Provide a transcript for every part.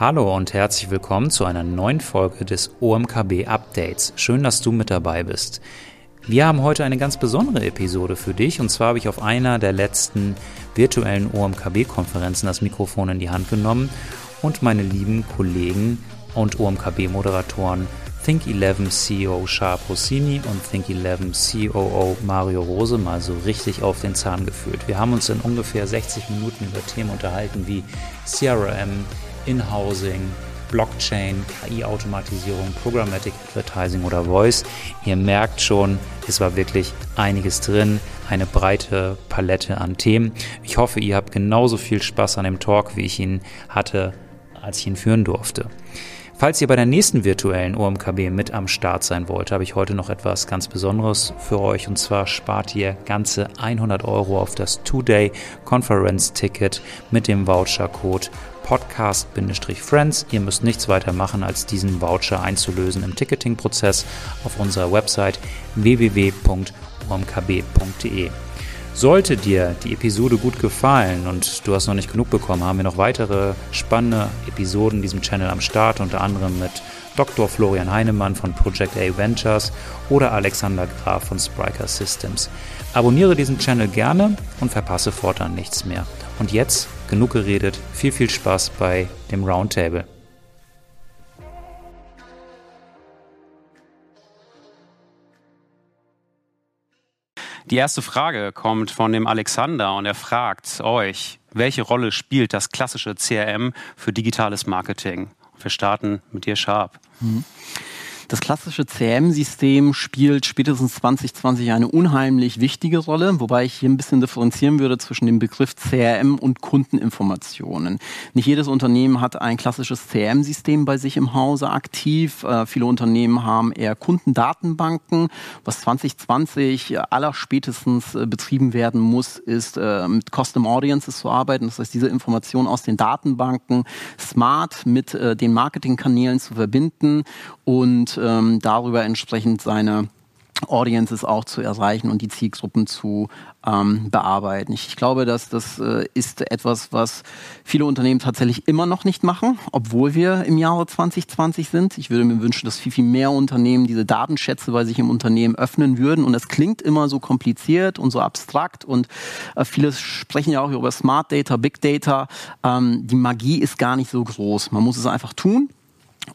Hallo und herzlich willkommen zu einer neuen Folge des OMKB Updates. Schön, dass du mit dabei bist. Wir haben heute eine ganz besondere Episode für dich und zwar habe ich auf einer der letzten virtuellen OMKB-Konferenzen das Mikrofon in die Hand genommen und meine lieben Kollegen und OMKB-Moderatoren Think11 CEO Sharp Rossini und Think11 COO Mario Rose mal so richtig auf den Zahn gefühlt. Wir haben uns in ungefähr 60 Minuten über Themen unterhalten wie CRM, in-Housing, Blockchain, KI-Automatisierung, Programmatic Advertising oder Voice. Ihr merkt schon, es war wirklich einiges drin, eine breite Palette an Themen. Ich hoffe, ihr habt genauso viel Spaß an dem Talk, wie ich ihn hatte, als ich ihn führen durfte. Falls ihr bei der nächsten virtuellen OMKB mit am Start sein wollt, habe ich heute noch etwas ganz Besonderes für euch. Und zwar spart ihr ganze 100 Euro auf das Two-Day-Conference-Ticket mit dem Voucher-Code Podcast-Friends. Ihr müsst nichts weiter machen, als diesen Voucher einzulösen im Ticketing-Prozess auf unserer Website www.omkb.de. Sollte dir die Episode gut gefallen und du hast noch nicht genug bekommen, haben wir noch weitere spannende Episoden in diesem Channel am Start, unter anderem mit Dr. Florian Heinemann von Project A Ventures oder Alexander Graf von Spriker Systems. Abonniere diesen Channel gerne und verpasse fortan nichts mehr. Und jetzt genug geredet, viel, viel Spaß bei dem Roundtable. Die erste Frage kommt von dem Alexander und er fragt euch, welche Rolle spielt das klassische CRM für digitales Marketing? Wir starten mit dir, Sharp. Mhm. Das klassische CM-System spielt spätestens 2020 eine unheimlich wichtige Rolle, wobei ich hier ein bisschen differenzieren würde zwischen dem Begriff CRM und Kundeninformationen. Nicht jedes Unternehmen hat ein klassisches CRM-System bei sich im Hause aktiv. Äh, viele Unternehmen haben eher Kundendatenbanken. Was 2020 allerspätestens äh, betrieben werden muss, ist äh, mit Custom Audiences zu arbeiten. Das heißt, diese Informationen aus den Datenbanken smart mit äh, den Marketingkanälen zu verbinden und ähm, darüber entsprechend seine Audiences auch zu erreichen und die Zielgruppen zu ähm, bearbeiten. Ich, ich, glaube, dass das äh, ist etwas, was viele Unternehmen tatsächlich immer noch nicht machen, obwohl wir im Jahre 2020 sind. Ich würde mir wünschen, dass viel, viel mehr Unternehmen diese Datenschätze bei sich im Unternehmen öffnen würden. Und es klingt immer so kompliziert und so abstrakt und äh, viele sprechen ja auch über Smart Data, Big Data. Ähm, die Magie ist gar nicht so groß. Man muss es einfach tun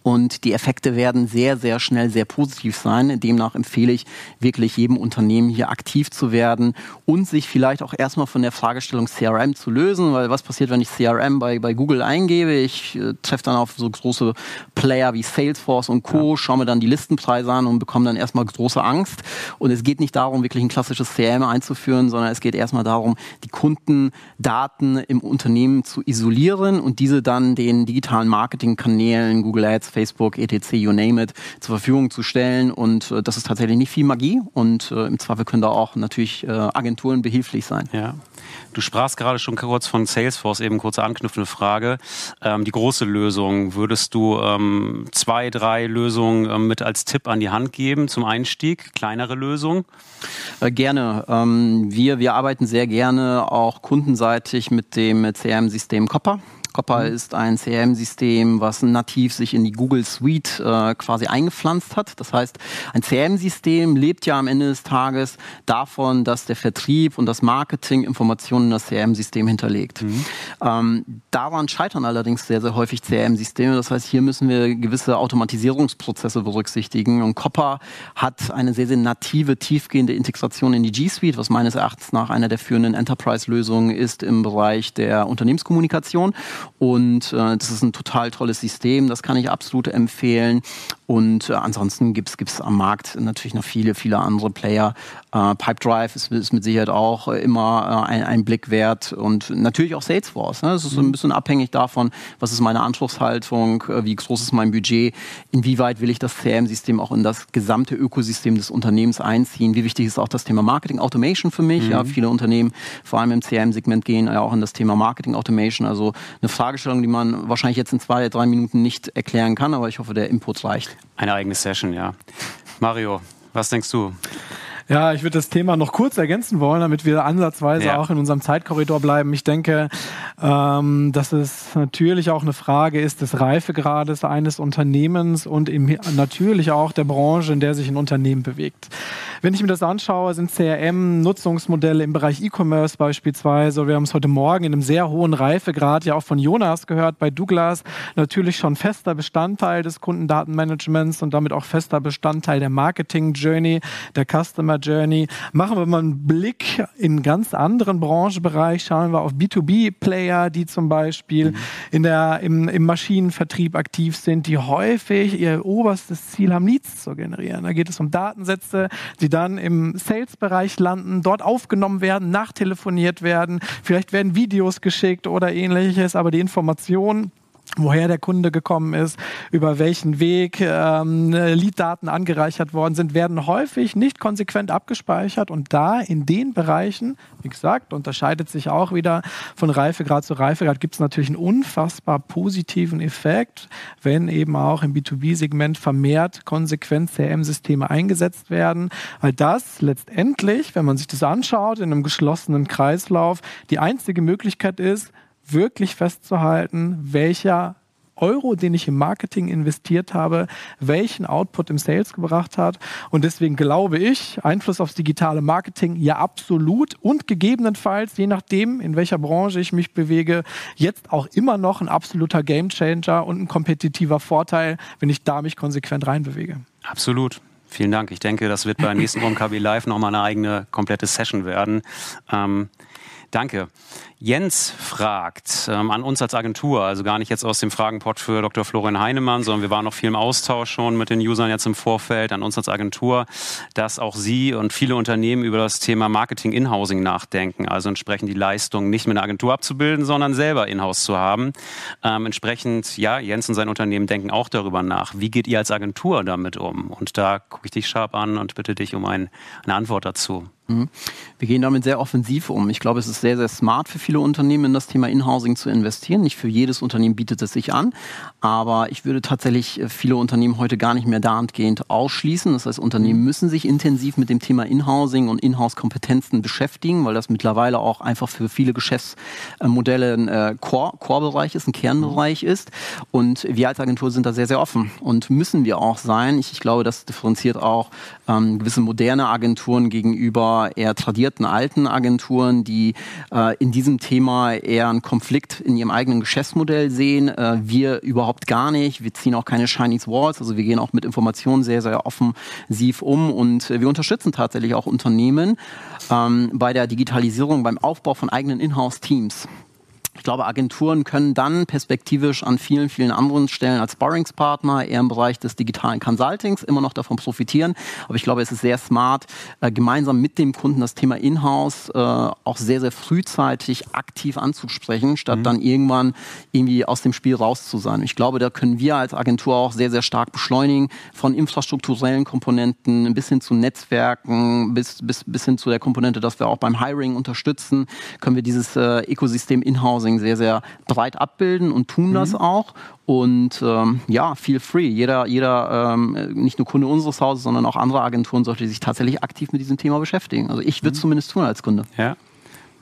und die Effekte werden sehr, sehr schnell sehr positiv sein. Demnach empfehle ich wirklich jedem Unternehmen hier aktiv zu werden und sich vielleicht auch erstmal von der Fragestellung CRM zu lösen, weil was passiert, wenn ich CRM bei, bei Google eingebe? Ich äh, treffe dann auf so große Player wie Salesforce und Co., ja. schaue mir dann die Listenpreise an und bekomme dann erstmal große Angst. Und es geht nicht darum, wirklich ein klassisches CRM einzuführen, sondern es geht erstmal darum, die Kundendaten im Unternehmen zu isolieren und diese dann den digitalen Marketingkanälen, Google Ads, Ads, Facebook, etc., you name it, zur Verfügung zu stellen. Und äh, das ist tatsächlich nicht viel Magie. Und äh, im Zweifel können da auch natürlich äh, Agenturen behilflich sein. Ja. Du sprachst gerade schon kurz von Salesforce, eben kurze anknüpfende Frage. Ähm, die große Lösung, würdest du ähm, zwei, drei Lösungen ähm, mit als Tipp an die Hand geben zum Einstieg? Kleinere Lösungen? Äh, gerne. Ähm, wir, wir arbeiten sehr gerne auch kundenseitig mit dem CRM-System Copper. Copper mhm. ist ein CRM-System, was nativ sich in die Google Suite äh, quasi eingepflanzt hat. Das heißt, ein CRM-System lebt ja am Ende des Tages davon, dass der Vertrieb und das Marketing Informationen in das CRM-System hinterlegt. Mhm. Ähm, daran scheitern allerdings sehr, sehr häufig CRM-Systeme. Das heißt, hier müssen wir gewisse Automatisierungsprozesse berücksichtigen. Und Copper hat eine sehr, sehr native, tiefgehende Integration in die G Suite, was meines Erachtens nach einer der führenden Enterprise-Lösungen ist im Bereich der Unternehmenskommunikation. Und äh, das ist ein total tolles System, das kann ich absolut empfehlen. Und äh, ansonsten gibt es am Markt natürlich noch viele, viele andere Player. Äh, Pipedrive ist, ist mit Sicherheit auch äh, immer äh, ein, ein Blick wert und natürlich auch Salesforce. Ne? Das ist so ein mhm. bisschen abhängig davon, was ist meine Anspruchshaltung, äh, wie groß ist mein Budget, inwieweit will ich das CRM-System auch in das gesamte Ökosystem des Unternehmens einziehen, wie wichtig ist auch das Thema Marketing Automation für mich. Mhm. Ja, viele Unternehmen, vor allem im CRM-Segment, gehen ja auch in das Thema Marketing Automation. Also eine Fragestellung, die man wahrscheinlich jetzt in zwei, drei Minuten nicht erklären kann, aber ich hoffe, der Input reicht. Eine eigene Session, ja. Mario, was denkst du? Ja, ich würde das Thema noch kurz ergänzen wollen, damit wir ansatzweise ja. auch in unserem Zeitkorridor bleiben. Ich denke, ähm, dass es natürlich auch eine Frage ist des Reifegrades eines Unternehmens und im, natürlich auch der Branche, in der sich ein Unternehmen bewegt. Wenn ich mir das anschaue, sind CRM-Nutzungsmodelle im Bereich E-Commerce beispielsweise, wir haben es heute Morgen in einem sehr hohen Reifegrad ja auch von Jonas gehört bei Douglas, natürlich schon fester Bestandteil des Kundendatenmanagements und damit auch fester Bestandteil der Marketing-Journey, der Customer Journey. Machen wir mal einen Blick in einen ganz anderen Branchenbereich, schauen wir auf B2B-Player, die zum Beispiel mhm. in der, im, im Maschinenvertrieb aktiv sind, die häufig ihr oberstes Ziel haben, Leads zu generieren. Da geht es um Datensätze, die dann im Sales-Bereich landen, dort aufgenommen werden, nachtelefoniert werden, vielleicht werden Videos geschickt oder ähnliches, aber die Information woher der Kunde gekommen ist, über welchen Weg ähm, Lead-Daten angereichert worden sind, werden häufig nicht konsequent abgespeichert. Und da in den Bereichen, wie gesagt, unterscheidet sich auch wieder von Reifegrad zu Reifegrad, gibt es natürlich einen unfassbar positiven Effekt, wenn eben auch im B2B-Segment vermehrt konsequent CRM-Systeme eingesetzt werden, weil das letztendlich, wenn man sich das anschaut, in einem geschlossenen Kreislauf, die einzige Möglichkeit ist, wirklich festzuhalten, welcher Euro, den ich im Marketing investiert habe, welchen Output im Sales gebracht hat. Und deswegen glaube ich, Einfluss aufs digitale Marketing ja absolut und gegebenenfalls, je nachdem, in welcher Branche ich mich bewege, jetzt auch immer noch ein absoluter Gamechanger und ein kompetitiver Vorteil, wenn ich da mich konsequent reinbewege. Absolut. Vielen Dank. Ich denke, das wird bei nächsten OMKB Live nochmal eine eigene komplette Session werden. Ähm, danke. Jens fragt ähm, an uns als Agentur, also gar nicht jetzt aus dem Fragenpot für Dr. Florian Heinemann, sondern wir waren noch viel im Austausch schon mit den Usern jetzt im Vorfeld, an uns als Agentur, dass auch Sie und viele Unternehmen über das Thema Marketing Inhousing nachdenken, also entsprechend die Leistung nicht mit einer Agentur abzubilden, sondern selber Inhouse zu haben. Ähm, entsprechend, ja, Jens und sein Unternehmen denken auch darüber nach. Wie geht ihr als Agentur damit um? Und da gucke ich dich scharf an und bitte dich um ein, eine Antwort dazu. Mhm. Wir gehen damit sehr offensiv um. Ich glaube, es ist sehr, sehr smart für viele Unternehmen in das Thema Inhousing zu investieren. Nicht für jedes Unternehmen bietet es sich an, aber ich würde tatsächlich äh, viele Unternehmen heute gar nicht mehr dahingehend ausschließen. Das heißt, Unternehmen mhm. müssen sich intensiv mit dem Thema Inhousing und Inhouse-Kompetenzen beschäftigen, weil das mittlerweile auch einfach für viele Geschäftsmodelle ein äh, Core-Bereich ist, ein Kernbereich ist. Und wir als Agentur sind da sehr, sehr offen und müssen wir auch sein. Ich, ich glaube, das differenziert auch ähm, gewisse moderne Agenturen gegenüber eher tradierten alten Agenturen, die äh, in diesem Thema eher einen Konflikt in ihrem eigenen Geschäftsmodell sehen. Äh, wir überhaupt gar nicht. Wir ziehen auch keine Chinese Walls. Also wir gehen auch mit Informationen sehr, sehr offensiv um und wir unterstützen tatsächlich auch Unternehmen ähm, bei der Digitalisierung, beim Aufbau von eigenen Inhouse-Teams. Ich glaube, Agenturen können dann perspektivisch an vielen, vielen anderen Stellen als Sparringspartner eher im Bereich des digitalen Consultings immer noch davon profitieren. Aber ich glaube, es ist sehr smart, äh, gemeinsam mit dem Kunden das Thema Inhouse äh, auch sehr, sehr frühzeitig aktiv anzusprechen, statt mhm. dann irgendwann irgendwie aus dem Spiel raus zu sein. Ich glaube, da können wir als Agentur auch sehr, sehr stark beschleunigen, von infrastrukturellen Komponenten bis hin zu Netzwerken, bis, bis, bis hin zu der Komponente, dass wir auch beim Hiring unterstützen, können wir dieses äh, Ökosystem Inhouse Housing sehr, sehr breit abbilden und tun mhm. das auch. Und ähm, ja, feel free. Jeder, jeder ähm, nicht nur Kunde unseres Hauses, sondern auch andere Agenturen sollte sich tatsächlich aktiv mit diesem Thema beschäftigen. Also ich würde es mhm. zumindest tun als Kunde. Ja.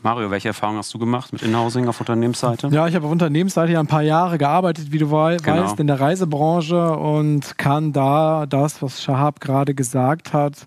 Mario, welche Erfahrungen hast du gemacht mit Inhousing auf Unternehmensseite? Ja, ich habe auf Unternehmensseite ja ein paar Jahre gearbeitet, wie du genau. weißt, in der Reisebranche und kann da das, was Shahab gerade gesagt hat,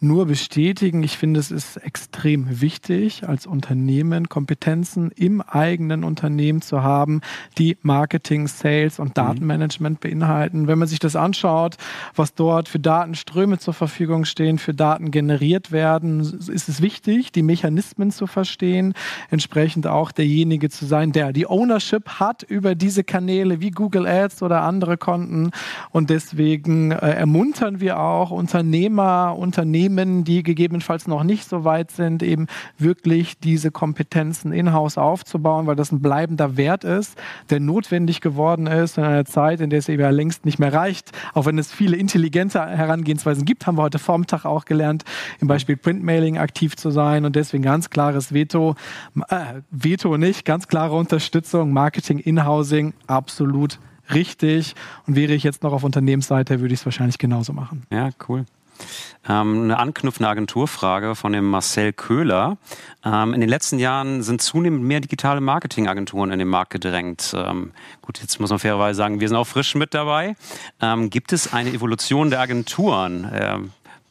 nur bestätigen. Ich finde, es ist extrem wichtig, als Unternehmen Kompetenzen im eigenen Unternehmen zu haben, die Marketing, Sales und mhm. Datenmanagement beinhalten. Wenn man sich das anschaut, was dort für Datenströme zur Verfügung stehen, für Daten generiert werden, ist es wichtig, die Mechanismen zu verstehen, entsprechend auch derjenige zu sein, der die Ownership hat über diese Kanäle wie Google Ads oder andere Konten. Und deswegen äh, ermuntern wir auch Unternehmer, Unternehmen, Unternehmen, die gegebenenfalls noch nicht so weit sind, eben wirklich diese Kompetenzen in-house aufzubauen, weil das ein bleibender Wert ist, der notwendig geworden ist in einer Zeit, in der es eben ja längst nicht mehr reicht. Auch wenn es viele intelligente Herangehensweisen gibt, haben wir heute Vormittag auch gelernt, im Beispiel Printmailing aktiv zu sein und deswegen ganz klares Veto, äh, Veto nicht, ganz klare Unterstützung, Marketing, In-Housing, absolut richtig. Und wäre ich jetzt noch auf Unternehmensseite, würde ich es wahrscheinlich genauso machen. Ja, cool. Ähm, eine anknüpfende Agenturfrage von dem Marcel Köhler. Ähm, in den letzten Jahren sind zunehmend mehr digitale Marketingagenturen in den Markt gedrängt. Ähm, gut, jetzt muss man fairerweise sagen, wir sind auch frisch mit dabei. Ähm, gibt es eine Evolution der Agenturen?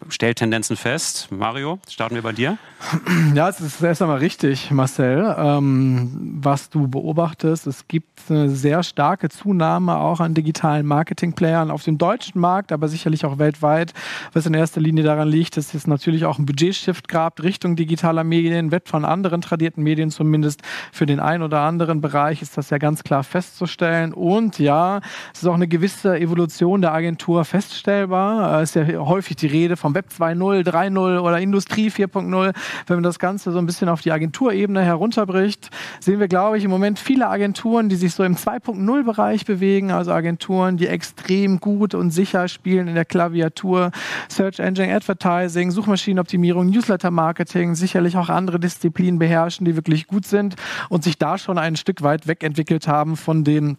Stellt Tendenzen fest. Mario, starten wir bei dir. Ja, es ist erst einmal richtig, Marcel, ähm, was du beobachtest. Es gibt eine sehr starke Zunahme auch an digitalen Marketingplayern auf dem deutschen Markt, aber sicherlich auch weltweit, was in erster Linie daran liegt, dass es natürlich auch ein Budgetshift gab Richtung digitaler Medien, wird von anderen tradierten Medien zumindest für den einen oder anderen Bereich ist das ja ganz klar festzustellen. Und ja, es ist auch eine gewisse Evolution der Agentur feststellbar. Es ist ja häufig die Rede vom Web 2.0, 3.0 oder Industrie 4.0 wenn man das Ganze so ein bisschen auf die Agenturebene herunterbricht, sehen wir, glaube ich, im Moment viele Agenturen, die sich so im 2.0-Bereich bewegen, also Agenturen, die extrem gut und sicher spielen in der Klaviatur, Search Engine Advertising, Suchmaschinenoptimierung, Newsletter-Marketing, sicherlich auch andere Disziplinen beherrschen, die wirklich gut sind und sich da schon ein Stück weit wegentwickelt haben von den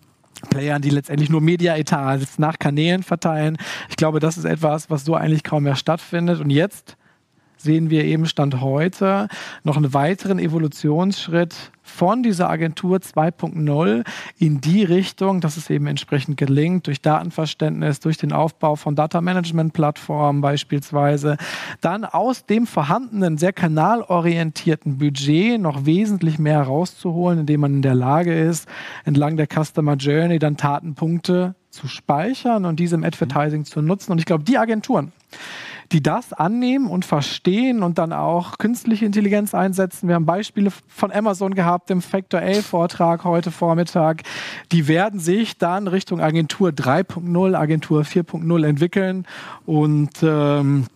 Playern, die letztendlich nur Media-Etats nach Kanälen verteilen. Ich glaube, das ist etwas, was so eigentlich kaum mehr stattfindet. Und jetzt sehen wir eben Stand heute noch einen weiteren Evolutionsschritt von dieser Agentur 2.0 in die Richtung, dass es eben entsprechend gelingt, durch Datenverständnis, durch den Aufbau von Data Management Plattformen beispielsweise, dann aus dem vorhandenen, sehr kanalorientierten Budget noch wesentlich mehr rauszuholen, indem man in der Lage ist, entlang der Customer Journey dann Tatenpunkte zu speichern und diese im Advertising zu nutzen. Und ich glaube, die Agenturen, die das annehmen und verstehen und dann auch künstliche Intelligenz einsetzen. Wir haben Beispiele von Amazon gehabt im Factor A-Vortrag heute Vormittag. Die werden sich dann Richtung Agentur 3.0, Agentur 4.0 entwickeln und ähm,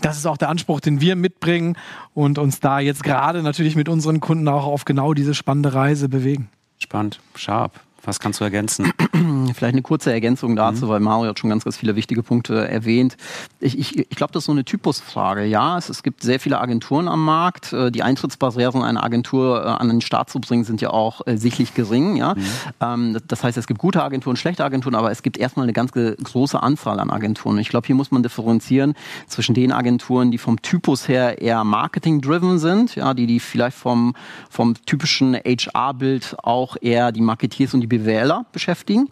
das ist auch der Anspruch, den wir mitbringen und uns da jetzt gerade natürlich mit unseren Kunden auch auf genau diese spannende Reise bewegen. Spannend, scharf. Was kannst du ergänzen? Vielleicht eine kurze Ergänzung dazu, mhm. weil Mario hat schon ganz, ganz viele wichtige Punkte erwähnt. Ich, ich, ich glaube, das ist so eine Typusfrage. Ja, es, es gibt sehr viele Agenturen am Markt. Äh, die Eintrittsbarrieren einer Agentur äh, an den Start zu bringen, sind ja auch äh, sichtlich gering. Ja? Mhm. Ähm, das heißt, es gibt gute Agenturen, schlechte Agenturen, aber es gibt erstmal eine ganz große Anzahl an Agenturen. Ich glaube, hier muss man differenzieren zwischen den Agenturen, die vom Typus her eher marketing-driven sind, ja, die, die vielleicht vom, vom typischen HR-Bild auch eher die Marketeers und die BWLer beschäftigen.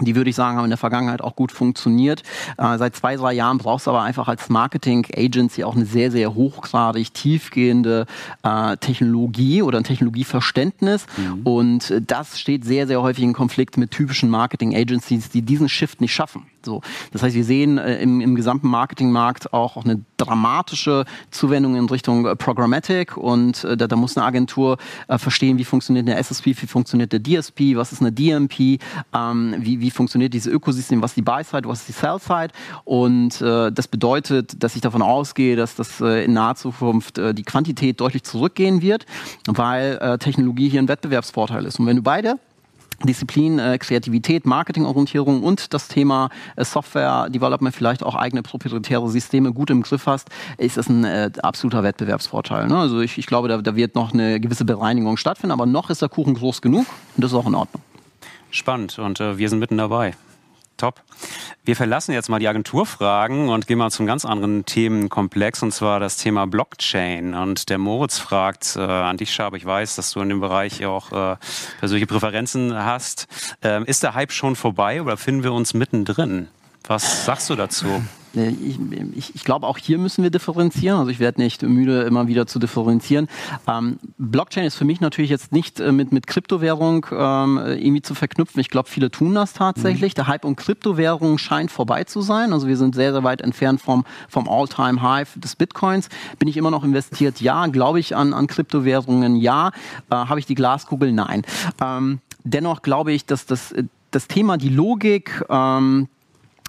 Die würde ich sagen, haben in der Vergangenheit auch gut funktioniert. Äh, seit zwei, drei Jahren brauchst du aber einfach als Marketing-Agency auch eine sehr, sehr hochgradig tiefgehende äh, Technologie oder ein Technologieverständnis. Mhm. Und das steht sehr, sehr häufig in Konflikt mit typischen Marketing-Agencies, die diesen Shift nicht schaffen. So, das heißt, wir sehen äh, im, im gesamten Marketingmarkt auch, auch eine dramatische Zuwendung in Richtung äh, Programmatic und äh, da, da, muss eine Agentur äh, verstehen, wie funktioniert eine SSP, wie funktioniert der DSP, was ist eine DMP, ähm, wie, wie funktioniert dieses Ökosystem, was ist die Buy-Side, was ist die Sell-Side und äh, das bedeutet, dass ich davon ausgehe, dass das äh, in naher Zukunft die Quantität deutlich zurückgehen wird, weil Technologie hier ein Wettbewerbsvorteil ist. Und wenn du beide Disziplin, äh, Kreativität, Marketingorientierung und das Thema äh, Software Development, vielleicht auch eigene proprietäre Systeme gut im Griff hast, ist das ein äh, absoluter Wettbewerbsvorteil. Ne? Also ich, ich glaube, da, da wird noch eine gewisse Bereinigung stattfinden, aber noch ist der Kuchen groß genug und das ist auch in Ordnung. Spannend und äh, wir sind mitten dabei. Top. Wir verlassen jetzt mal die Agenturfragen und gehen mal zum ganz anderen Themenkomplex und zwar das Thema Blockchain. Und der Moritz fragt äh, an dich, Schab, ich weiß, dass du in dem Bereich auch äh, persönliche Präferenzen hast. Ähm, ist der Hype schon vorbei oder finden wir uns mittendrin? Was sagst du dazu? Äh, ich, ich, ich glaube, auch hier müssen wir differenzieren. Also ich werde nicht müde, immer wieder zu differenzieren. Ähm, Blockchain ist für mich natürlich jetzt nicht äh, mit, mit Kryptowährung ähm, irgendwie zu verknüpfen. Ich glaube, viele tun das tatsächlich. Mhm. Der Hype um Kryptowährung scheint vorbei zu sein. Also wir sind sehr, sehr weit entfernt vom, vom All-Time-High des Bitcoins. Bin ich immer noch investiert? Ja. Glaube ich an, an Kryptowährungen? Ja. Äh, Habe ich die Glaskugel? Nein. Ähm, dennoch glaube ich, dass das, äh, das Thema, die Logik, ähm,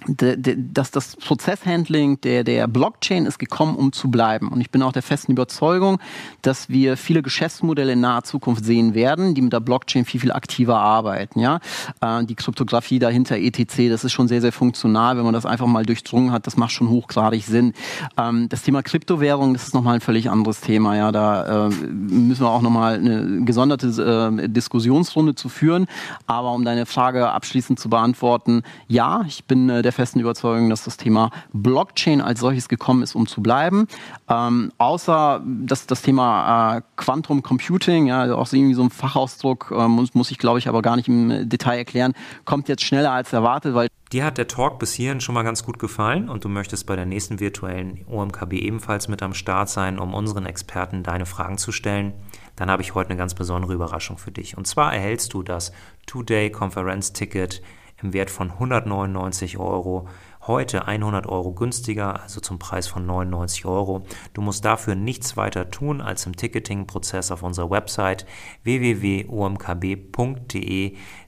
dass das Prozesshandling der, der Blockchain ist gekommen, um zu bleiben. Und ich bin auch der festen Überzeugung, dass wir viele Geschäftsmodelle in naher Zukunft sehen werden, die mit der Blockchain viel, viel aktiver arbeiten. Ja? Äh, die Kryptographie dahinter, etc., das ist schon sehr, sehr funktional, wenn man das einfach mal durchdrungen hat, das macht schon hochgradig Sinn. Ähm, das Thema Kryptowährung, das ist nochmal ein völlig anderes Thema. Ja? Da äh, müssen wir auch nochmal eine gesonderte äh, Diskussionsrunde zu führen. Aber um deine Frage abschließend zu beantworten, ja, ich bin der der festen Überzeugung, dass das Thema Blockchain als solches gekommen ist, um zu bleiben. Ähm, außer dass das Thema äh, Quantum Computing, ja, auch irgendwie so ein Fachausdruck, äh, muss, muss ich glaube ich aber gar nicht im Detail erklären, kommt jetzt schneller als erwartet, weil Dir hat der Talk bis hierhin schon mal ganz gut gefallen und du möchtest bei der nächsten virtuellen OMKB ebenfalls mit am Start sein, um unseren Experten deine Fragen zu stellen, dann habe ich heute eine ganz besondere Überraschung für dich. Und zwar erhältst du das Two-Day-Konferenz-Ticket im Wert von 199 Euro. Heute 100 Euro günstiger, also zum Preis von 99 Euro. Du musst dafür nichts weiter tun, als im Ticketing-Prozess auf unserer Website www.omkb.de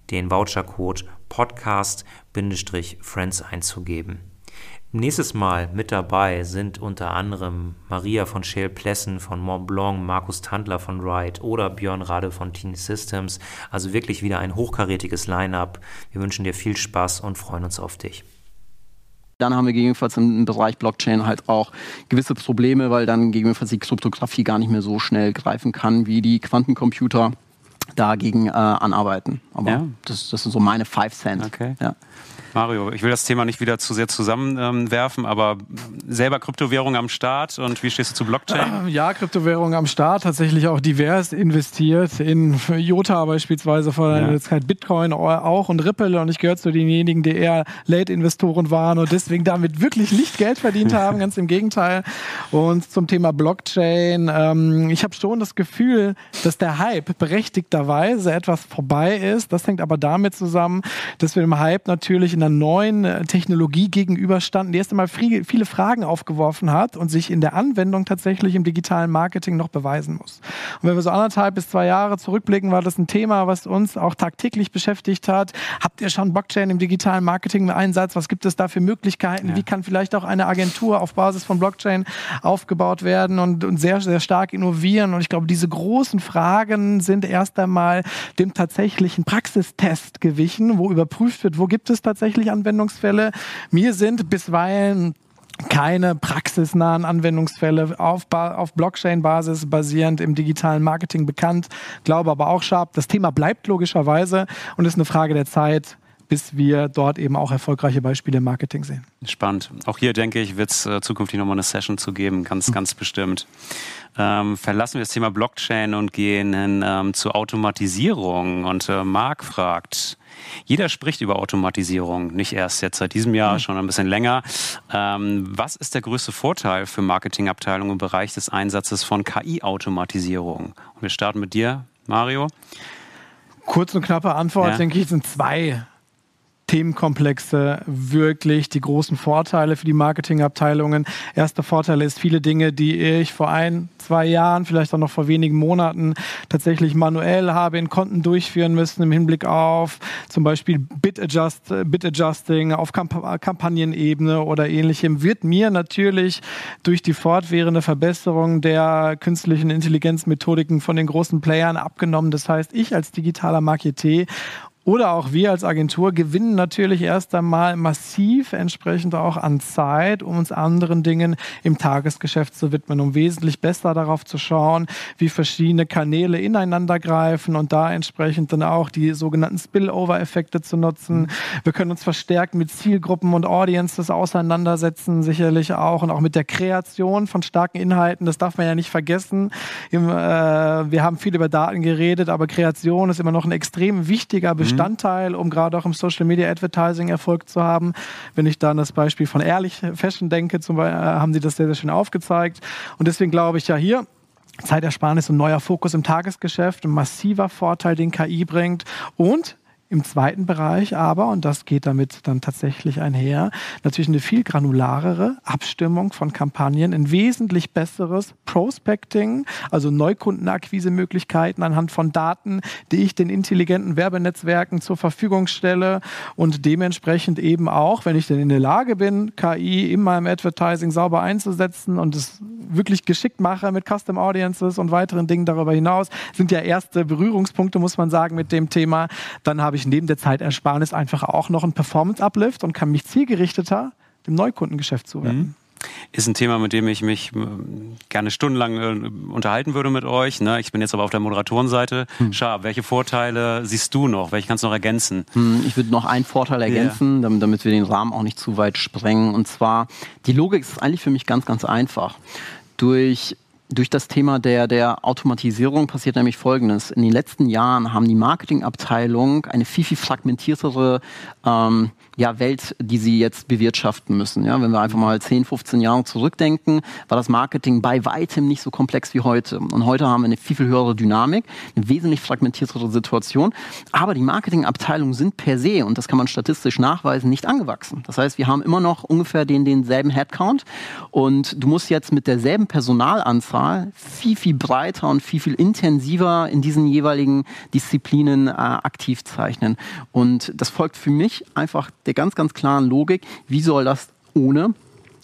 den Vouchercode Podcast-Friends einzugeben. Nächstes Mal mit dabei sind unter anderem Maria von Shale Plessen von Mont Blanc, Markus Tandler von Ride oder Björn Rade von Teen Systems. Also wirklich wieder ein hochkarätiges Line-up. Wir wünschen dir viel Spaß und freuen uns auf dich. Dann haben wir gegebenenfalls im Bereich Blockchain halt auch gewisse Probleme, weil dann gegebenenfalls die Kryptographie gar nicht mehr so schnell greifen kann, wie die Quantencomputer dagegen äh, anarbeiten. Aber ja. das, das sind so meine Five Cent. Okay. Ja. Mario, ich will das Thema nicht wieder zu sehr zusammenwerfen, aber selber Kryptowährung am Start und wie stehst du zu Blockchain? Ja, Kryptowährung am Start, tatsächlich auch divers investiert in Jota beispielsweise vor ja. Zeit Bitcoin auch und Ripple und ich gehöre zu denjenigen, die eher Late-Investoren waren und deswegen damit wirklich nicht Geld verdient haben, ganz im Gegenteil. Und zum Thema Blockchain, ähm, ich habe schon das Gefühl, dass der Hype berechtigterweise etwas vorbei ist. Das hängt aber damit zusammen, dass wir im Hype natürlich in einer neuen äh, Technologie gegenüberstanden, die erst einmal viele Fragen aufgeworfen hat und sich in der Anwendung tatsächlich im digitalen Marketing noch beweisen muss. Und wenn wir so anderthalb bis zwei Jahre zurückblicken, war das ein Thema, was uns auch tagtäglich beschäftigt hat. Habt ihr schon Blockchain im digitalen Marketing im Einsatz? Was gibt es da für Möglichkeiten? Ja. Wie kann vielleicht auch eine Agentur auf Basis von Blockchain aufgebaut werden und, und sehr, sehr stark innovieren? Und ich glaube, diese großen Fragen sind erst einmal dem tatsächlichen Praxistest gewichen, wo überprüft wird, wo gibt es tatsächlich tatsächlich Anwendungsfälle. Mir sind bisweilen keine praxisnahen Anwendungsfälle auf, auf Blockchain-Basis basierend im digitalen Marketing bekannt. Glaube aber auch scharf, das Thema bleibt logischerweise und ist eine Frage der Zeit, bis wir dort eben auch erfolgreiche Beispiele im Marketing sehen. Spannend. Auch hier denke ich, wird es äh, zukünftig nochmal eine Session zu geben, ganz, mhm. ganz bestimmt. Ähm, verlassen wir das Thema Blockchain und gehen hin, ähm, zur Automatisierung. Und äh, Marc fragt, jeder spricht über Automatisierung, nicht erst jetzt seit diesem Jahr, mhm. schon ein bisschen länger. Ähm, was ist der größte Vorteil für Marketingabteilungen im Bereich des Einsatzes von KI-Automatisierung? wir starten mit dir, Mario. Kurz und knappe Antwort, ja. denke ich, sind zwei Themenkomplexe wirklich die großen Vorteile für die Marketingabteilungen. Erster Vorteil ist viele Dinge, die ich vor ein, zwei Jahren, vielleicht auch noch vor wenigen Monaten tatsächlich manuell habe in Konten durchführen müssen im Hinblick auf zum Beispiel Bit-Adjust, Bit-Adjusting auf Kamp Kampagnenebene oder ähnlichem, wird mir natürlich durch die fortwährende Verbesserung der künstlichen Intelligenzmethodiken von den großen Playern abgenommen. Das heißt, ich als digitaler Marketer oder auch wir als Agentur gewinnen natürlich erst einmal massiv entsprechend auch an Zeit, um uns anderen Dingen im Tagesgeschäft zu widmen, um wesentlich besser darauf zu schauen, wie verschiedene Kanäle ineinander greifen und da entsprechend dann auch die sogenannten Spillover-Effekte zu nutzen. Wir können uns verstärkt mit Zielgruppen und Audiences auseinandersetzen, sicherlich auch und auch mit der Kreation von starken Inhalten. Das darf man ja nicht vergessen. Äh, wir haben viel über Daten geredet, aber Kreation ist immer noch ein extrem wichtiger Bestandteil Bestandteil, um gerade auch im Social Media Advertising Erfolg zu haben. Wenn ich dann das Beispiel von Ehrlich Fashion denke, zum Beispiel, äh, haben sie das sehr, sehr schön aufgezeigt. Und deswegen glaube ich ja hier, Zeitersparnis und neuer Fokus im Tagesgeschäft, ein massiver Vorteil, den KI bringt. Und im zweiten Bereich aber, und das geht damit dann tatsächlich einher, natürlich eine viel granularere Abstimmung von Kampagnen, ein wesentlich besseres Prospecting, also Neukundenakquise-Möglichkeiten anhand von Daten, die ich den intelligenten Werbenetzwerken zur Verfügung stelle und dementsprechend eben auch, wenn ich denn in der Lage bin, KI in meinem Advertising sauber einzusetzen und es wirklich geschickt mache mit Custom Audiences und weiteren Dingen darüber hinaus, sind ja erste Berührungspunkte, muss man sagen, mit dem Thema, dann habe ich ich neben der Zeitersparnis einfach auch noch einen Performance-Uplift und kann mich zielgerichteter dem Neukundengeschäft zuwenden. Mhm. Ist ein Thema, mit dem ich mich äh, gerne stundenlang äh, unterhalten würde mit euch. Ne? Ich bin jetzt aber auf der Moderatorenseite. Hm. Schab, welche Vorteile siehst du noch? Welche kannst du noch ergänzen? Hm, ich würde noch einen Vorteil ergänzen, yeah. damit wir den Rahmen auch nicht zu weit sprengen. Und zwar, die Logik ist eigentlich für mich ganz, ganz einfach. Durch durch das Thema der, der Automatisierung passiert nämlich Folgendes. In den letzten Jahren haben die Marketingabteilungen eine viel, viel fragmentiertere ähm, ja, Welt, die sie jetzt bewirtschaften müssen. Ja, wenn wir einfach mal 10, 15 Jahre zurückdenken, war das Marketing bei weitem nicht so komplex wie heute. Und heute haben wir eine viel, viel höhere Dynamik, eine wesentlich fragmentiertere Situation. Aber die Marketingabteilungen sind per se, und das kann man statistisch nachweisen, nicht angewachsen. Das heißt, wir haben immer noch ungefähr den, denselben Headcount. Und du musst jetzt mit derselben Personalanzahl viel, viel breiter und viel, viel intensiver in diesen jeweiligen Disziplinen äh, aktiv zeichnen. Und das folgt für mich einfach der ganz, ganz klaren Logik, wie soll das ohne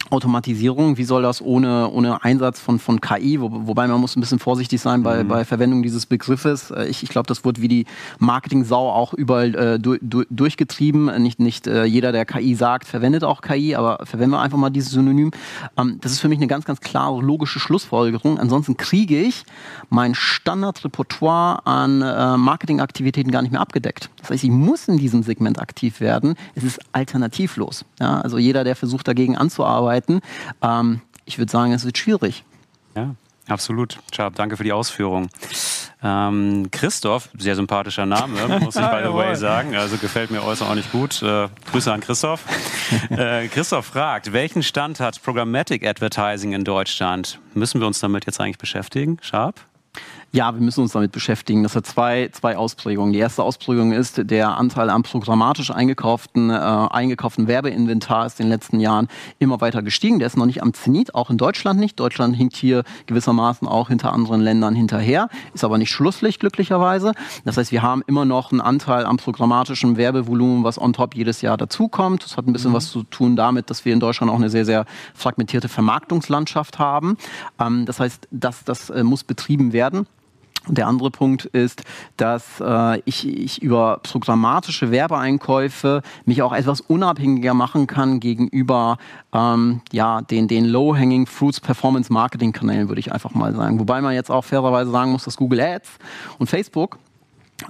Automatisierung, wie soll das ohne, ohne Einsatz von, von KI, wo, wobei man muss ein bisschen vorsichtig sein bei, mhm. bei Verwendung dieses Begriffes. Äh, ich, ich glaube, das wird wie die Marketing-Sau auch überall äh, du, du, durchgetrieben. Nicht, nicht äh, jeder, der KI sagt, verwendet auch KI, aber verwenden wir einfach mal dieses Synonym. Ähm, das ist für mich eine ganz, ganz klare logische Schlussfolgerung. Ansonsten kriege ich mein Standardrepertoire an äh, Marketingaktivitäten gar nicht mehr abgedeckt. Das heißt, ich muss in diesem Segment aktiv werden. Es ist alternativlos. Ja? Also jeder, der versucht, dagegen anzuarbeiten, arbeiten. Ähm, ich würde sagen, es wird schwierig. Ja, absolut. Schab, danke für die Ausführung. Ähm, Christoph, sehr sympathischer Name, muss ich by the way sagen. Also gefällt mir außerordentlich gut. Äh, Grüße an Christoph. äh, Christoph fragt, welchen Stand hat Programmatic Advertising in Deutschland? Müssen wir uns damit jetzt eigentlich beschäftigen? Sharp? Ja, wir müssen uns damit beschäftigen. Das hat zwei, zwei Ausprägungen. Die erste Ausprägung ist, der Anteil am programmatisch eingekauften, äh, eingekauften Werbeinventar ist in den letzten Jahren immer weiter gestiegen. Der ist noch nicht am Zenit, auch in Deutschland nicht. Deutschland hinkt hier gewissermaßen auch hinter anderen Ländern hinterher, ist aber nicht Schlusslicht glücklicherweise. Das heißt, wir haben immer noch einen Anteil am programmatischen Werbevolumen, was on top jedes Jahr dazukommt. Das hat ein bisschen mhm. was zu tun damit, dass wir in Deutschland auch eine sehr, sehr fragmentierte Vermarktungslandschaft haben. Ähm, das heißt, das, das äh, muss betrieben werden. Der andere Punkt ist, dass äh, ich, ich über programmatische Werbeeinkäufe mich auch etwas unabhängiger machen kann gegenüber ähm, ja, den, den Low-Hanging Fruits Performance Marketing Kanälen, würde ich einfach mal sagen. Wobei man jetzt auch fairerweise sagen muss, dass Google Ads und Facebook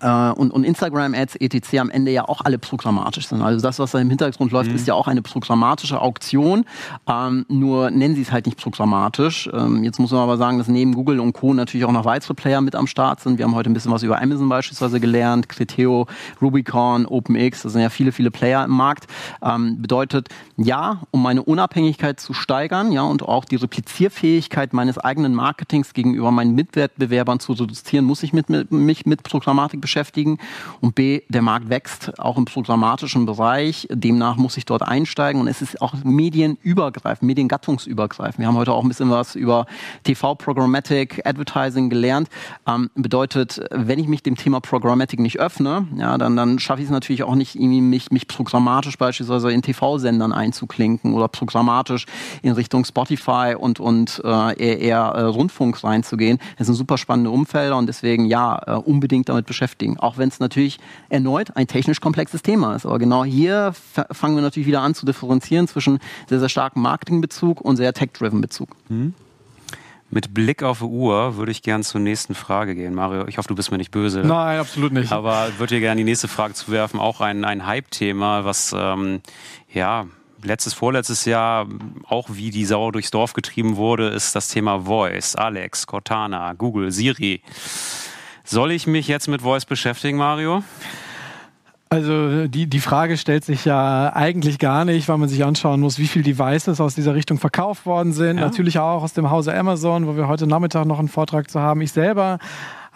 äh, und, und Instagram-Ads, etc. am Ende ja auch alle programmatisch sind. Also das, was da im Hintergrund läuft, mhm. ist ja auch eine programmatische Auktion. Ähm, nur nennen sie es halt nicht programmatisch. Ähm, jetzt muss man aber sagen, dass neben Google und Co. natürlich auch noch weitere Player mit am Start sind. Wir haben heute ein bisschen was über Amazon beispielsweise gelernt, Criteo, Rubicon, OpenX, das sind ja viele, viele Player im Markt. Ähm, bedeutet, ja, um meine Unabhängigkeit zu steigern, ja, und auch die Replizierfähigkeit meines eigenen Marketings gegenüber meinen Mitwettbewerbern zu reduzieren, muss ich mit, mit, mich mit Programmatik Thematik beschäftigen und B, der Markt wächst auch im programmatischen Bereich. Demnach muss ich dort einsteigen und es ist auch medienübergreifend, mediengattungsübergreifend. Wir haben heute auch ein bisschen was über TV Programmatic Advertising gelernt. Ähm, bedeutet, wenn ich mich dem Thema Programmatic nicht öffne, ja, dann, dann schaffe ich es natürlich auch nicht, irgendwie mich, mich programmatisch beispielsweise in TV-Sendern einzuklinken oder programmatisch in Richtung Spotify und, und äh, eher, eher äh, Rundfunk reinzugehen. Das sind super spannende Umfelder und deswegen ja, äh, unbedingt damit beschäftigen beschäftigen. Auch wenn es natürlich erneut ein technisch komplexes Thema ist. Aber genau hier fangen wir natürlich wieder an zu differenzieren zwischen sehr, sehr starkem Marketingbezug und sehr tech-driven Bezug. Mhm. Mit Blick auf die Uhr würde ich gern zur nächsten Frage gehen. Mario, ich hoffe, du bist mir nicht böse. Nein, absolut nicht. Aber würde dir gerne die nächste Frage zuwerfen. Auch ein, ein Hype-Thema, was ähm, ja letztes, vorletztes Jahr auch wie die Sau durchs Dorf getrieben wurde, ist das Thema Voice. Alex, Cortana, Google, Siri. Soll ich mich jetzt mit Voice beschäftigen, Mario? Also die, die Frage stellt sich ja eigentlich gar nicht, weil man sich anschauen muss, wie viele Devices aus dieser Richtung verkauft worden sind. Ja. Natürlich auch aus dem Hause Amazon, wo wir heute Nachmittag noch einen Vortrag zu haben. Ich selber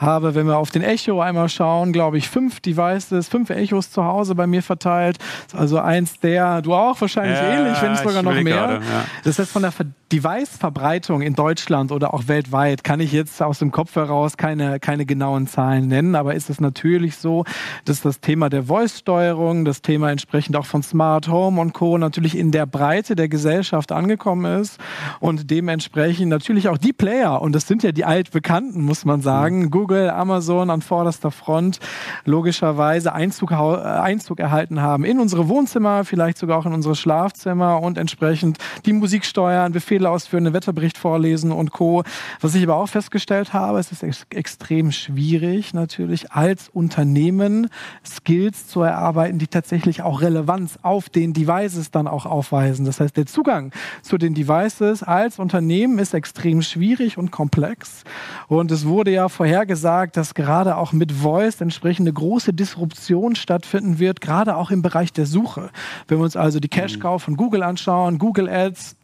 habe, wenn wir auf den Echo einmal schauen, glaube ich, fünf Devices, fünf Echos zu Hause bei mir verteilt. Also eins der, du auch wahrscheinlich ja, ähnlich, wenn nicht sogar noch mehr. Grade, ja. Das heißt, von der Device-Verbreitung in Deutschland oder auch weltweit kann ich jetzt aus dem Kopf heraus keine, keine genauen Zahlen nennen, aber ist es natürlich so, dass das Thema der Voice-Steuerung, das Thema entsprechend auch von Smart Home und Co. natürlich in der Breite der Gesellschaft angekommen ist und dementsprechend natürlich auch die Player, und das sind ja die altbekannten, muss man sagen, mhm. Google, Amazon an vorderster Front, logischerweise Einzug, Einzug erhalten haben in unsere Wohnzimmer, vielleicht sogar auch in unsere Schlafzimmer und entsprechend die Musik steuern, Befehle ausführen, einen Wetterbericht vorlesen und Co. Was ich aber auch festgestellt habe, es ist ex extrem schwierig natürlich als Unternehmen Skills zu erarbeiten, die tatsächlich auch Relevanz auf den Devices dann auch aufweisen. Das heißt, der Zugang zu den Devices als Unternehmen ist extrem schwierig und komplex. Und es wurde ja vorhergesagt, dass gerade auch mit Voice entsprechend eine große Disruption stattfinden wird, gerade auch im Bereich der Suche. Wenn wir uns also die Cash Cow von Google anschauen, Google Ads,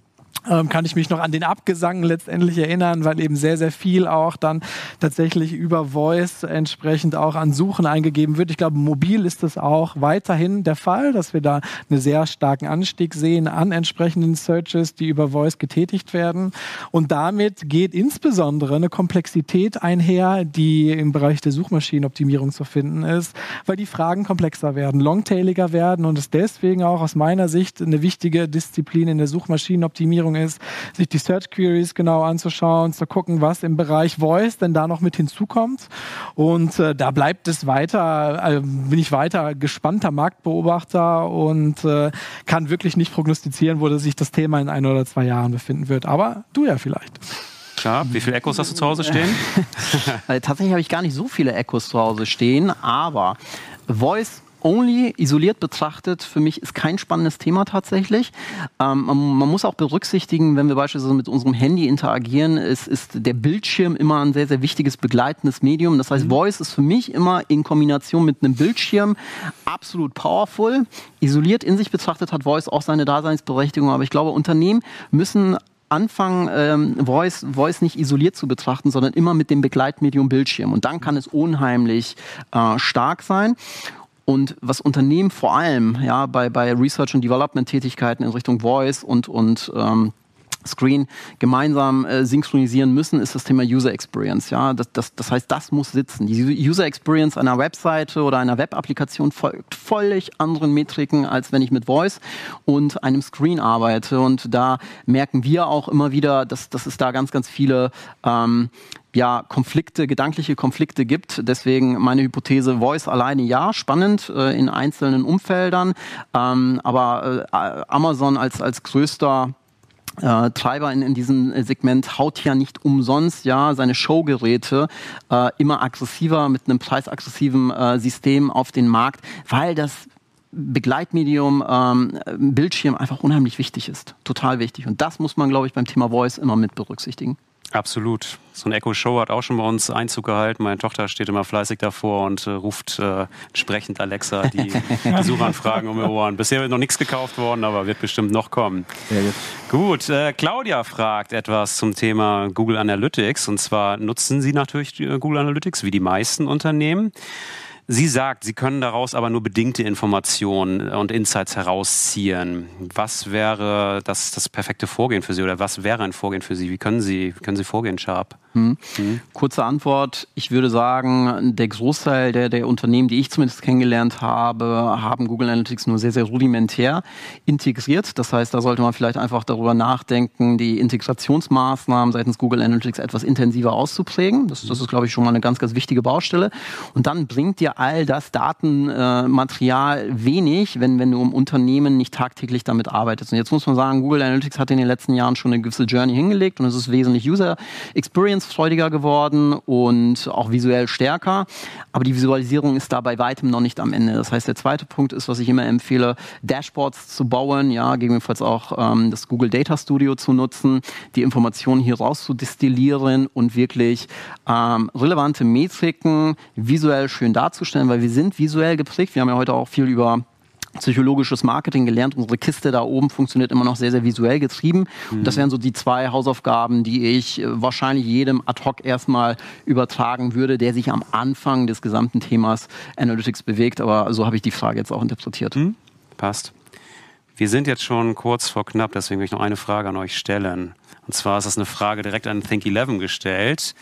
ähm, kann ich mich noch an den Abgesang letztendlich erinnern, weil eben sehr, sehr viel auch dann tatsächlich über Voice entsprechend auch an Suchen eingegeben wird. Ich glaube, mobil ist das auch weiterhin der Fall, dass wir da einen sehr starken Anstieg sehen an entsprechenden Searches, die über Voice getätigt werden. Und damit geht insbesondere eine Komplexität einher, die im Bereich der Suchmaschinenoptimierung zu finden ist, weil die Fragen komplexer werden, longtailiger werden und es deswegen auch aus meiner Sicht eine wichtige Disziplin in der Suchmaschinenoptimierung ist, sich die Search Queries genau anzuschauen, zu gucken, was im Bereich Voice denn da noch mit hinzukommt. Und äh, da bleibt es weiter, äh, bin ich weiter gespannter Marktbeobachter und äh, kann wirklich nicht prognostizieren, wo sich das Thema in ein oder zwei Jahren befinden wird. Aber du ja vielleicht. Klar. Wie viele Echos hast du zu Hause stehen? Tatsächlich habe ich gar nicht so viele Echos zu Hause stehen, aber Voice Only isoliert betrachtet, für mich ist kein spannendes Thema tatsächlich. Ähm, man, muss auch berücksichtigen, wenn wir beispielsweise mit unserem Handy interagieren, ist, ist der Bildschirm immer ein sehr, sehr wichtiges begleitendes Medium. Das heißt, mhm. Voice ist für mich immer in Kombination mit einem Bildschirm absolut powerful. Isoliert in sich betrachtet hat Voice auch seine Daseinsberechtigung, aber ich glaube, Unternehmen müssen anfangen, ähm, Voice, Voice nicht isoliert zu betrachten, sondern immer mit dem Begleitmedium Bildschirm. Und dann kann es unheimlich äh, stark sein. Und was Unternehmen vor allem ja, bei, bei Research und Development Tätigkeiten in Richtung Voice und, und ähm, Screen gemeinsam äh, synchronisieren müssen, ist das Thema User Experience. Ja, das, das, das heißt, das muss sitzen. Die User Experience einer Webseite oder einer Web-Applikation folgt völlig anderen Metriken, als wenn ich mit Voice und einem Screen arbeite. Und da merken wir auch immer wieder, dass, dass es da ganz, ganz viele ähm, ja, Konflikte, gedankliche Konflikte gibt. Deswegen meine Hypothese, Voice alleine ja, spannend äh, in einzelnen Umfeldern, ähm, aber äh, Amazon als, als größter äh, Treiber in, in diesem Segment haut ja nicht umsonst ja seine Showgeräte äh, immer aggressiver mit einem preisaggressiven äh, System auf den Markt, weil das Begleitmedium ähm, Bildschirm einfach unheimlich wichtig ist, total wichtig. Und das muss man, glaube ich, beim Thema Voice immer mit berücksichtigen. Absolut. So ein Echo Show hat auch schon bei uns Einzug gehalten. Meine Tochter steht immer fleißig davor und äh, ruft äh, entsprechend Alexa die, die Suchanfragen um ihr Ohren. Bisher wird noch nichts gekauft worden, aber wird bestimmt noch kommen. Sehr gut. Gut, äh, Claudia fragt etwas zum Thema Google Analytics. Und zwar nutzen Sie natürlich äh, Google Analytics wie die meisten Unternehmen. Sie sagt, Sie können daraus aber nur bedingte Informationen und Insights herausziehen. Was wäre das, das perfekte Vorgehen für Sie oder was wäre ein Vorgehen für Sie? Wie können Sie, wie können Sie vorgehen, Sharp? Hm. Hm. Kurze Antwort. Ich würde sagen, der Großteil der, der Unternehmen, die ich zumindest kennengelernt habe, haben Google Analytics nur sehr, sehr rudimentär integriert. Das heißt, da sollte man vielleicht einfach darüber nachdenken, die Integrationsmaßnahmen seitens Google Analytics etwas intensiver auszuprägen. Das, das ist, glaube ich, schon mal eine ganz, ganz wichtige Baustelle. Und dann bringt dir all das Datenmaterial wenig, wenn, wenn du im Unternehmen nicht tagtäglich damit arbeitest. Und jetzt muss man sagen, Google Analytics hat in den letzten Jahren schon eine gewisse Journey hingelegt und es ist wesentlich User Experience freudiger geworden und auch visuell stärker. Aber die Visualisierung ist da bei weitem noch nicht am Ende. Das heißt, der zweite Punkt ist, was ich immer empfehle, Dashboards zu bauen, ja, gegebenenfalls auch ähm, das Google Data Studio zu nutzen, die Informationen hier raus zu destillieren und wirklich ähm, relevante Metriken visuell schön darzustellen, weil wir sind visuell geprägt. Wir haben ja heute auch viel über psychologisches Marketing gelernt. Unsere Kiste da oben funktioniert immer noch sehr, sehr visuell getrieben. Mhm. Und das wären so die zwei Hausaufgaben, die ich äh, wahrscheinlich jedem ad hoc erstmal übertragen würde, der sich am Anfang des gesamten Themas Analytics bewegt. Aber so habe ich die Frage jetzt auch interpretiert. Mhm. Passt. Wir sind jetzt schon kurz vor knapp, deswegen will ich noch eine Frage an euch stellen. Und zwar ist das eine Frage direkt an Think11 gestellt.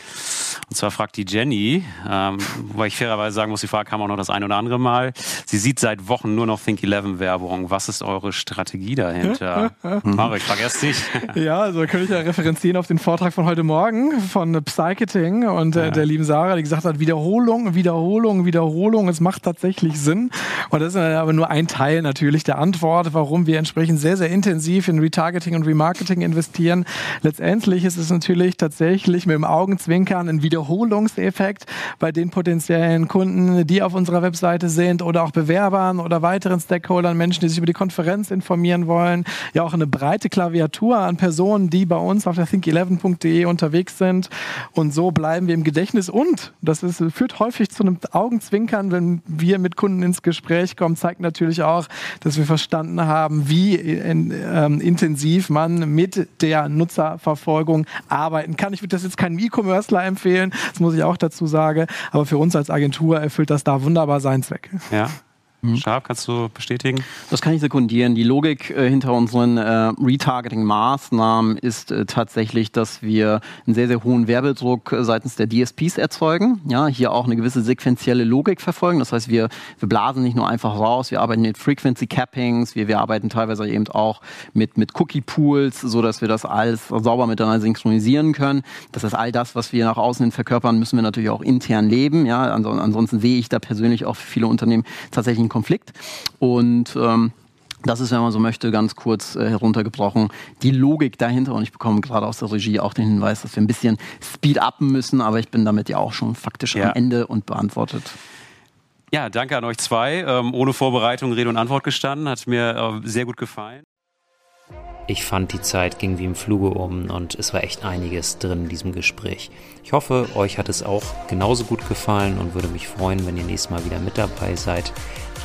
Und zwar fragt die Jenny, ähm, wobei ich fairerweise sagen muss, die Frage kam auch noch das ein oder andere Mal. Sie sieht seit Wochen nur noch Think11-Werbung. Was ist eure Strategie dahinter? Marek, ich vergesse dich. ja, also könnte ich ja referenzieren auf den Vortrag von heute Morgen von Psycheting und äh, ja. der lieben Sarah, die gesagt hat, Wiederholung, Wiederholung, Wiederholung. Es macht tatsächlich Sinn. Und das ist aber nur ein Teil natürlich der Antwort, warum wir entsprechend sehr, sehr intensiv in Retargeting und Remarketing investieren. Letztendlich ist es natürlich tatsächlich mit dem Augenzwinkern ein Wiederholungseffekt bei den potenziellen Kunden, die auf unserer Webseite sind oder auch Bewerbern oder weiteren Stakeholdern, Menschen, die sich über die Konferenz informieren wollen. Ja, auch eine breite Klaviatur an Personen, die bei uns auf der think11.de unterwegs sind. Und so bleiben wir im Gedächtnis. Und das ist, führt häufig zu einem Augenzwinkern, wenn wir mit Kunden ins Gespräch kommen, zeigt natürlich auch, dass wir verstanden haben, wie in, ähm, intensiv man mit der Nutzer Nutzerverfolgung arbeiten kann. Ich würde das jetzt keinem E-Commercer empfehlen, das muss ich auch dazu sagen, aber für uns als Agentur erfüllt das da wunderbar seinen Zweck. Ja. Scharf, kannst du bestätigen? Das kann ich sekundieren. Die Logik äh, hinter unseren äh, Retargeting-Maßnahmen ist äh, tatsächlich, dass wir einen sehr, sehr hohen Werbedruck äh, seitens der DSPs erzeugen. Ja, hier auch eine gewisse sequentielle Logik verfolgen. Das heißt, wir, wir blasen nicht nur einfach raus, wir arbeiten mit Frequency Cappings, wir, wir arbeiten teilweise eben auch mit, mit Cookie Pools, so dass wir das alles sauber miteinander synchronisieren können. Das heißt, all das, was wir nach außen hin verkörpern, müssen wir natürlich auch intern leben. Ja, ansonsten sehe ich da persönlich auch für viele Unternehmen tatsächlich einen Konflikt. Und ähm, das ist, wenn man so möchte, ganz kurz äh, heruntergebrochen, die Logik dahinter. Und ich bekomme gerade aus der Regie auch den Hinweis, dass wir ein bisschen speed upen müssen, aber ich bin damit ja auch schon faktisch ja. am Ende und beantwortet. Ja, danke an euch zwei. Ähm, ohne Vorbereitung Rede und Antwort gestanden. Hat mir äh, sehr gut gefallen. Ich fand, die Zeit ging wie im Fluge um und es war echt einiges drin in diesem Gespräch. Ich hoffe, euch hat es auch genauso gut gefallen und würde mich freuen, wenn ihr nächstes Mal wieder mit dabei seid.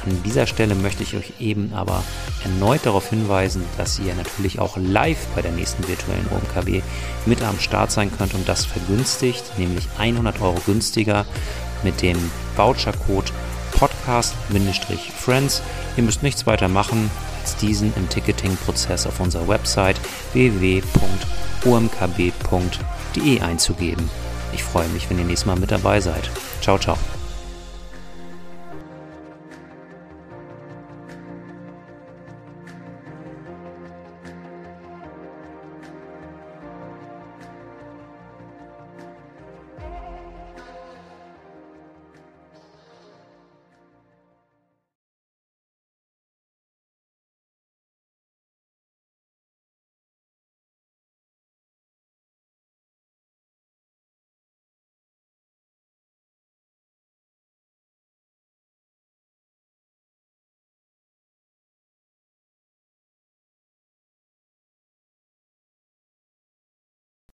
An dieser Stelle möchte ich euch eben aber erneut darauf hinweisen, dass ihr natürlich auch live bei der nächsten virtuellen OMKW mit am Start sein könnt und das vergünstigt, nämlich 100 Euro günstiger mit dem Vouchercode Podcast-Friends. Ihr müsst nichts weiter machen, als diesen im Ticketing-Prozess auf unserer Website www.omkb.de einzugeben. Ich freue mich, wenn ihr nächstes Mal mit dabei seid. Ciao, ciao.